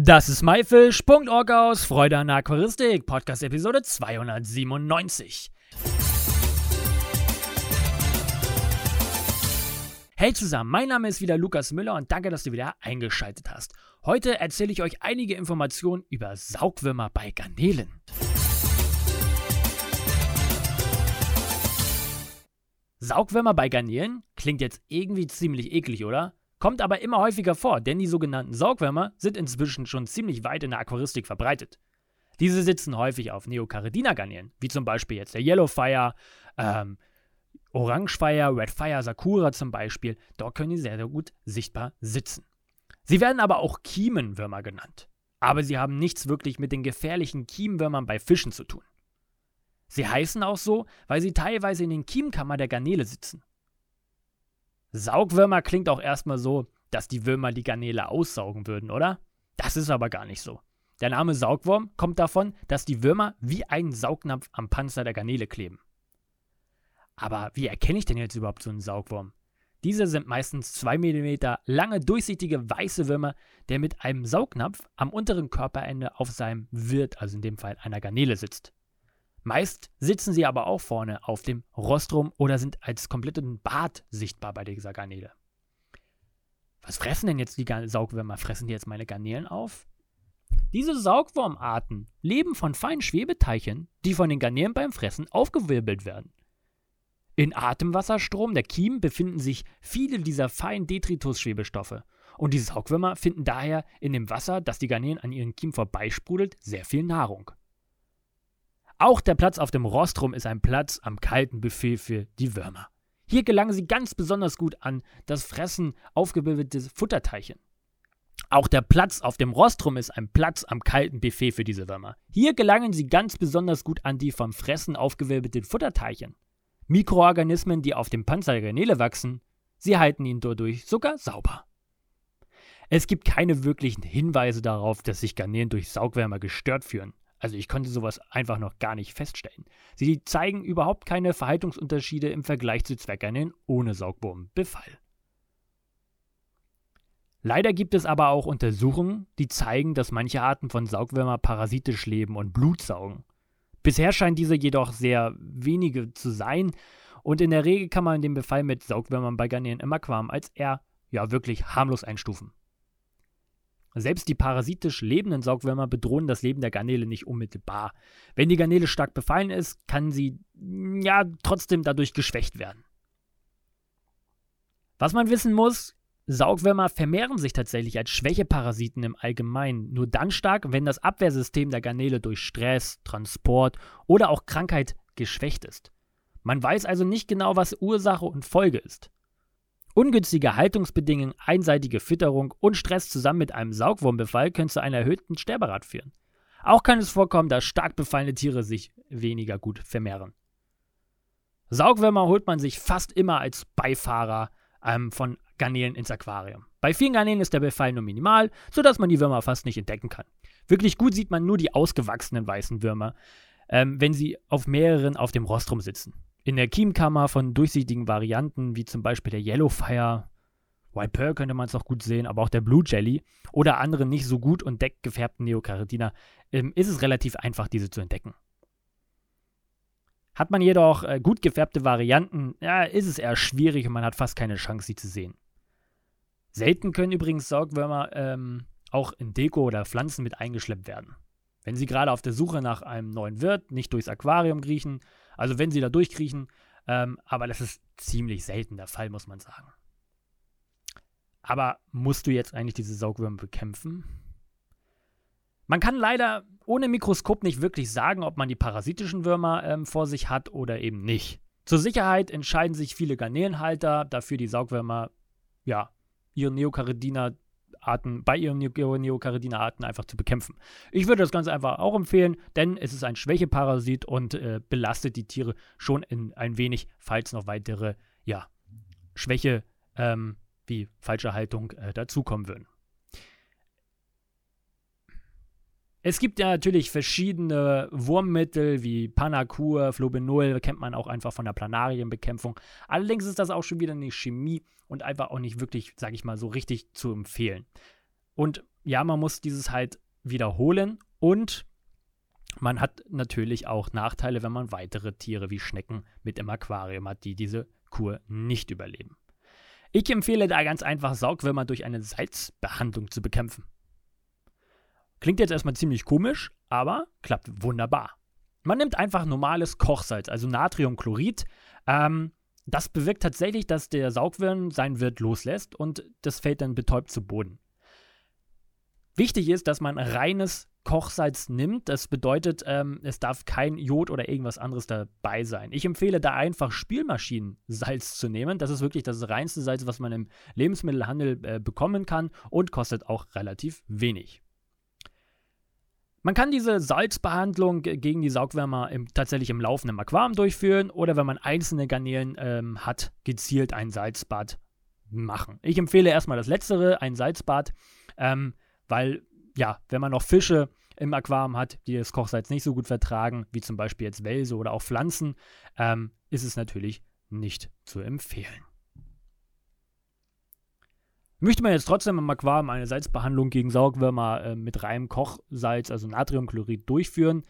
Das ist MyFish, Punkt Org aus Freude an Aquaristik, Podcast Episode 297. Hey zusammen, mein Name ist wieder Lukas Müller und danke, dass du wieder eingeschaltet hast. Heute erzähle ich euch einige Informationen über Saugwürmer bei Garnelen. Saugwürmer bei Garnelen klingt jetzt irgendwie ziemlich eklig, oder? Kommt aber immer häufiger vor, denn die sogenannten Saugwürmer sind inzwischen schon ziemlich weit in der Aquaristik verbreitet. Diese sitzen häufig auf Neocaridina-Garnelen, wie zum Beispiel jetzt der Yellowfire, ähm, Orangefire, Redfire, Sakura zum Beispiel. Dort können die sehr, sehr gut sichtbar sitzen. Sie werden aber auch Kiemenwürmer genannt. Aber sie haben nichts wirklich mit den gefährlichen Kiemenwürmern bei Fischen zu tun. Sie heißen auch so, weil sie teilweise in den Kiemkammern der Garnele sitzen. Saugwürmer klingt auch erstmal so, dass die Würmer die Garnele aussaugen würden, oder? Das ist aber gar nicht so. Der Name Saugwurm kommt davon, dass die Würmer wie ein Saugnapf am Panzer der Garnele kleben. Aber wie erkenne ich denn jetzt überhaupt so einen Saugwurm? Diese sind meistens 2 mm lange, durchsichtige weiße Würmer, der mit einem Saugnapf am unteren Körperende auf seinem Wirt, also in dem Fall einer Garnele, sitzt. Meist sitzen sie aber auch vorne auf dem Rostrum oder sind als kompletten Bart sichtbar bei dieser Garnele. Was fressen denn jetzt die Saugwürmer? Fressen die jetzt meine Garnelen auf? Diese Saugwurmarten leben von feinen Schwebeteilchen, die von den Garnelen beim Fressen aufgewirbelt werden. In Atemwasserstrom der Kiemen befinden sich viele dieser feinen Detritus-Schwebestoffe. Und die Saugwürmer finden daher in dem Wasser, das die Garnelen an ihren Kiemen vorbeisprudelt, sehr viel Nahrung. Auch der Platz auf dem Rostrum ist ein Platz am kalten Buffet für die Würmer. Hier gelangen sie ganz besonders gut an das Fressen aufgebildetes Futterteilchen. Auch der Platz auf dem Rostrum ist ein Platz am kalten Buffet für diese Würmer. Hier gelangen sie ganz besonders gut an die vom Fressen aufgewirbelten Futterteilchen. Mikroorganismen, die auf dem Panzer der Garnele wachsen, sie halten ihn dadurch sogar sauber. Es gibt keine wirklichen Hinweise darauf, dass sich Garnelen durch Saugwärmer gestört fühlen. Also ich konnte sowas einfach noch gar nicht feststellen. Sie zeigen überhaupt keine Verhaltungsunterschiede im Vergleich zu Zwerggarnelen ohne Saugwurmbefall. Leider gibt es aber auch Untersuchungen, die zeigen, dass manche Arten von Saugwürmer parasitisch leben und Blut saugen. Bisher scheinen diese jedoch sehr wenige zu sein und in der Regel kann man den Befall mit Saugwürmern bei Garnelen im Aquarium als eher ja wirklich harmlos einstufen. Selbst die parasitisch lebenden Saugwürmer bedrohen das Leben der Garnele nicht unmittelbar. Wenn die Garnele stark befallen ist, kann sie ja trotzdem dadurch geschwächt werden. Was man wissen muss, Saugwürmer vermehren sich tatsächlich als Schwächeparasiten im Allgemeinen nur dann stark, wenn das Abwehrsystem der Garnele durch Stress, Transport oder auch Krankheit geschwächt ist. Man weiß also nicht genau, was Ursache und Folge ist. Ungünstige Haltungsbedingungen, einseitige Fütterung und Stress zusammen mit einem Saugwurmbefall können zu einer erhöhten Sterberate führen. Auch kann es vorkommen, dass stark befallene Tiere sich weniger gut vermehren. Saugwürmer holt man sich fast immer als Beifahrer ähm, von Garnelen ins Aquarium. Bei vielen Garnelen ist der Befall nur minimal, sodass man die Würmer fast nicht entdecken kann. Wirklich gut sieht man nur die ausgewachsenen weißen Würmer, ähm, wenn sie auf mehreren auf dem Rostrum sitzen. In der Kiemkammer von durchsichtigen Varianten, wie zum Beispiel der Yellowfire, White Pearl könnte man es auch gut sehen, aber auch der Blue Jelly oder andere nicht so gut und deckgefärbten Neocaridina, ähm, ist es relativ einfach, diese zu entdecken. Hat man jedoch äh, gut gefärbte Varianten, ja, ist es eher schwierig und man hat fast keine Chance, sie zu sehen. Selten können übrigens Saugwürmer ähm, auch in Deko oder Pflanzen mit eingeschleppt werden. Wenn sie gerade auf der Suche nach einem neuen Wirt nicht durchs Aquarium kriechen, also wenn sie da durchkriechen, ähm, aber das ist ziemlich selten der Fall, muss man sagen. Aber musst du jetzt eigentlich diese Saugwürmer bekämpfen? Man kann leider ohne Mikroskop nicht wirklich sagen, ob man die parasitischen Würmer ähm, vor sich hat oder eben nicht. Zur Sicherheit entscheiden sich viele Garnelenhalter dafür, die Saugwürmer, ja, ihren Neocaridina Arten, bei ihren Neocaridina-Arten einfach zu bekämpfen. Ich würde das Ganze einfach auch empfehlen, denn es ist ein Schwächeparasit und äh, belastet die Tiere schon in ein wenig, falls noch weitere, ja, Schwäche ähm, wie falsche Haltung äh, dazukommen würden. Es gibt ja natürlich verschiedene Wurmmittel wie Panacur, Flobenol, kennt man auch einfach von der Planarienbekämpfung. Allerdings ist das auch schon wieder eine Chemie und einfach auch nicht wirklich, sage ich mal, so richtig zu empfehlen. Und ja, man muss dieses halt wiederholen und man hat natürlich auch Nachteile, wenn man weitere Tiere wie Schnecken mit im Aquarium hat, die diese Kur nicht überleben. Ich empfehle da ganz einfach, Saugwürmer durch eine Salzbehandlung zu bekämpfen. Klingt jetzt erstmal ziemlich komisch, aber klappt wunderbar. Man nimmt einfach normales Kochsalz, also Natriumchlorid. Ähm, das bewirkt tatsächlich, dass der Saugwurm seinen Wirt loslässt und das fällt dann betäubt zu Boden. Wichtig ist, dass man reines Kochsalz nimmt. Das bedeutet, ähm, es darf kein Jod oder irgendwas anderes dabei sein. Ich empfehle da einfach Spielmaschinensalz zu nehmen. Das ist wirklich das reinste Salz, was man im Lebensmittelhandel äh, bekommen kann und kostet auch relativ wenig. Man kann diese Salzbehandlung gegen die Saugwärmer im, tatsächlich im laufenden Aquarium durchführen oder wenn man einzelne Garnelen ähm, hat, gezielt ein Salzbad machen. Ich empfehle erstmal das Letztere, ein Salzbad, ähm, weil ja, wenn man noch Fische im Aquarium hat, die das Kochsalz nicht so gut vertragen, wie zum Beispiel jetzt Welse oder auch Pflanzen, ähm, ist es natürlich nicht zu empfehlen. Möchte man jetzt trotzdem im Aquarium eine Salzbehandlung gegen Saugwürmer äh, mit reinem Kochsalz, also Natriumchlorid, durchführen,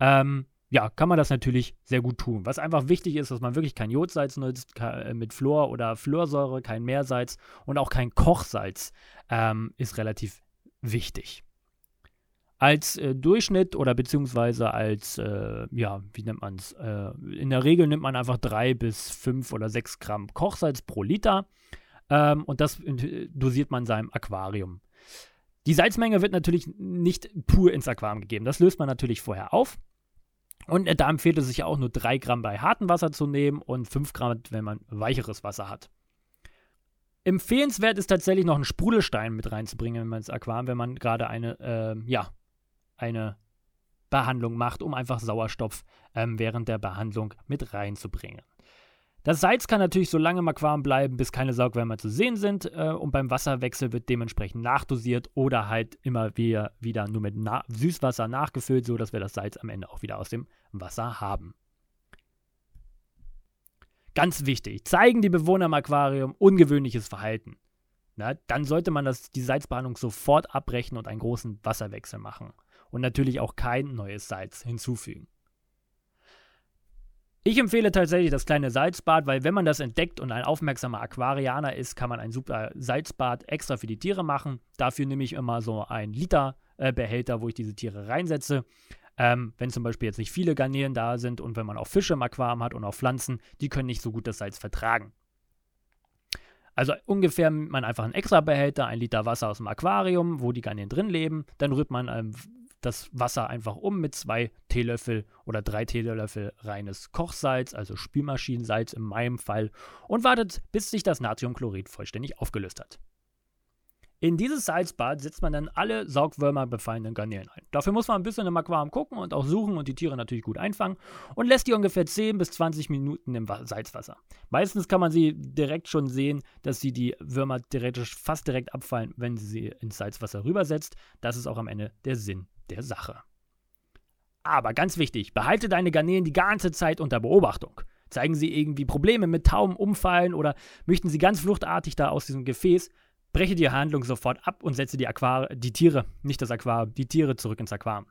ähm, ja, kann man das natürlich sehr gut tun. Was einfach wichtig ist, dass man wirklich kein Jodsalz nutzt, äh, mit Fluor oder Fluorsäure, kein Meersalz und auch kein Kochsalz ähm, ist relativ wichtig. Als äh, Durchschnitt oder beziehungsweise als, äh, ja, wie nennt man es? Äh, in der Regel nimmt man einfach drei bis fünf oder sechs Gramm Kochsalz pro Liter. Ähm, und das dosiert man in seinem Aquarium. Die Salzmenge wird natürlich nicht pur ins Aquarium gegeben. Das löst man natürlich vorher auf. Und äh, da empfiehlt es sich auch nur 3 Gramm bei hartem Wasser zu nehmen und 5 Gramm, wenn man weicheres Wasser hat. Empfehlenswert ist tatsächlich noch einen Sprudelstein mit reinzubringen wenn man ins Aquarium, wenn man gerade eine, äh, ja, eine Behandlung macht, um einfach Sauerstoff ähm, während der Behandlung mit reinzubringen. Das Salz kann natürlich so lange im Aquarium bleiben, bis keine Saugwärmer zu sehen sind äh, und beim Wasserwechsel wird dementsprechend nachdosiert oder halt immer wieder, wieder nur mit Na Süßwasser nachgefüllt, sodass wir das Salz am Ende auch wieder aus dem Wasser haben. Ganz wichtig, zeigen die Bewohner im Aquarium ungewöhnliches Verhalten. Na, dann sollte man das, die Salzbehandlung sofort abbrechen und einen großen Wasserwechsel machen. Und natürlich auch kein neues Salz hinzufügen. Ich empfehle tatsächlich das kleine Salzbad, weil wenn man das entdeckt und ein aufmerksamer Aquarianer ist, kann man ein super Salzbad extra für die Tiere machen. Dafür nehme ich immer so einen Liter äh, Behälter, wo ich diese Tiere reinsetze. Ähm, wenn zum Beispiel jetzt nicht viele Garnelen da sind und wenn man auch Fische im Aquarium hat und auch Pflanzen, die können nicht so gut das Salz vertragen. Also ungefähr nimmt man einfach einen extra Behälter, ein Liter Wasser aus dem Aquarium, wo die Garnelen drin leben. Dann rührt man ähm, das Wasser einfach um mit zwei Teelöffel oder drei Teelöffel reines Kochsalz, also Spülmaschinensalz in meinem Fall, und wartet, bis sich das Natriumchlorid vollständig aufgelöst hat. In dieses Salzbad setzt man dann alle Saugwürmer befallenen Garnelen ein. Dafür muss man ein bisschen im Aquarium gucken und auch suchen und die Tiere natürlich gut einfangen und lässt die ungefähr 10 bis 20 Minuten im Salzwasser. Meistens kann man sie direkt schon sehen, dass sie die Würmer theoretisch fast direkt abfallen, wenn sie sie ins Salzwasser rübersetzt. Das ist auch am Ende der Sinn der Sache. Aber ganz wichtig, behalte deine Garnelen die ganze Zeit unter Beobachtung. Zeigen sie irgendwie Probleme mit Tauben, Umfallen oder möchten sie ganz fluchtartig da aus diesem Gefäß, breche die Handlung sofort ab und setze die, Aquar die Tiere, nicht das Aquarium, die Tiere zurück ins Aquarium.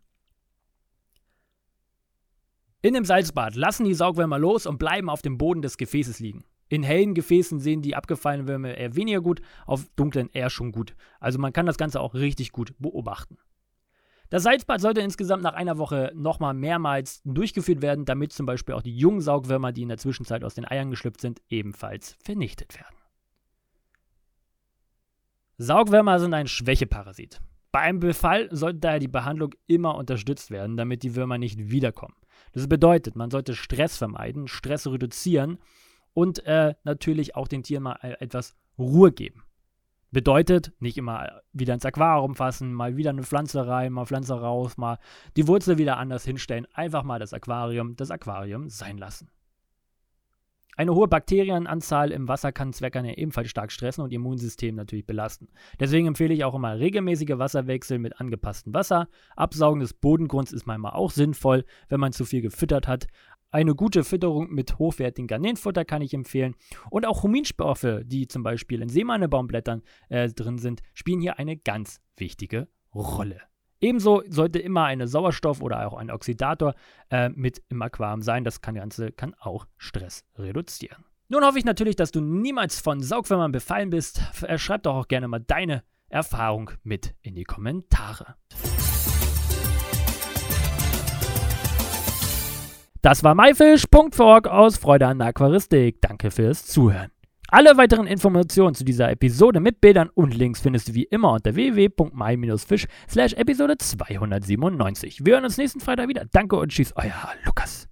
In dem Salzbad lassen die Saugwürmer los und bleiben auf dem Boden des Gefäßes liegen. In hellen Gefäßen sehen die abgefallenen Würmer eher weniger gut, auf dunklen eher schon gut. Also man kann das Ganze auch richtig gut beobachten. Das Salzbad sollte insgesamt nach einer Woche nochmal mehrmals durchgeführt werden, damit zum Beispiel auch die jungen Saugwürmer, die in der Zwischenzeit aus den Eiern geschlüpft sind, ebenfalls vernichtet werden. Saugwürmer sind ein Schwächeparasit. Bei einem Befall sollte daher die Behandlung immer unterstützt werden, damit die Würmer nicht wiederkommen. Das bedeutet, man sollte Stress vermeiden, Stress reduzieren und äh, natürlich auch den Tieren mal äh, etwas Ruhe geben. Bedeutet, nicht immer wieder ins Aquarium fassen, mal wieder eine Pflanze rein, mal Pflanze raus, mal die Wurzel wieder anders hinstellen. Einfach mal das Aquarium, das Aquarium sein lassen. Eine hohe Bakterienanzahl im Wasser kann Zwergerne ebenfalls stark stressen und ihr Immunsystem natürlich belasten. Deswegen empfehle ich auch immer regelmäßige Wasserwechsel mit angepasstem Wasser. Absaugen des Bodengrunds ist manchmal auch sinnvoll, wenn man zu viel gefüttert hat. Eine gute Fütterung mit hochwertigem Garnelenfutter kann ich empfehlen. Und auch Huminstoffe, die zum Beispiel in Seemannebaumblättern äh, drin sind, spielen hier eine ganz wichtige Rolle. Ebenso sollte immer eine Sauerstoff- oder auch ein Oxidator äh, mit im Aquarium sein. Das kann, Ganze kann auch Stress reduzieren. Nun hoffe ich natürlich, dass du niemals von Saugwürmern befallen bist. Äh, schreib doch auch gerne mal deine Erfahrung mit in die Kommentare. Das war myfish.org aus Freude an der Aquaristik. Danke fürs Zuhören. Alle weiteren Informationen zu dieser Episode mit Bildern und Links findest du wie immer unter www.my-fish slash Episode 297. Wir hören uns nächsten Freitag wieder. Danke und tschüss, euer Lukas.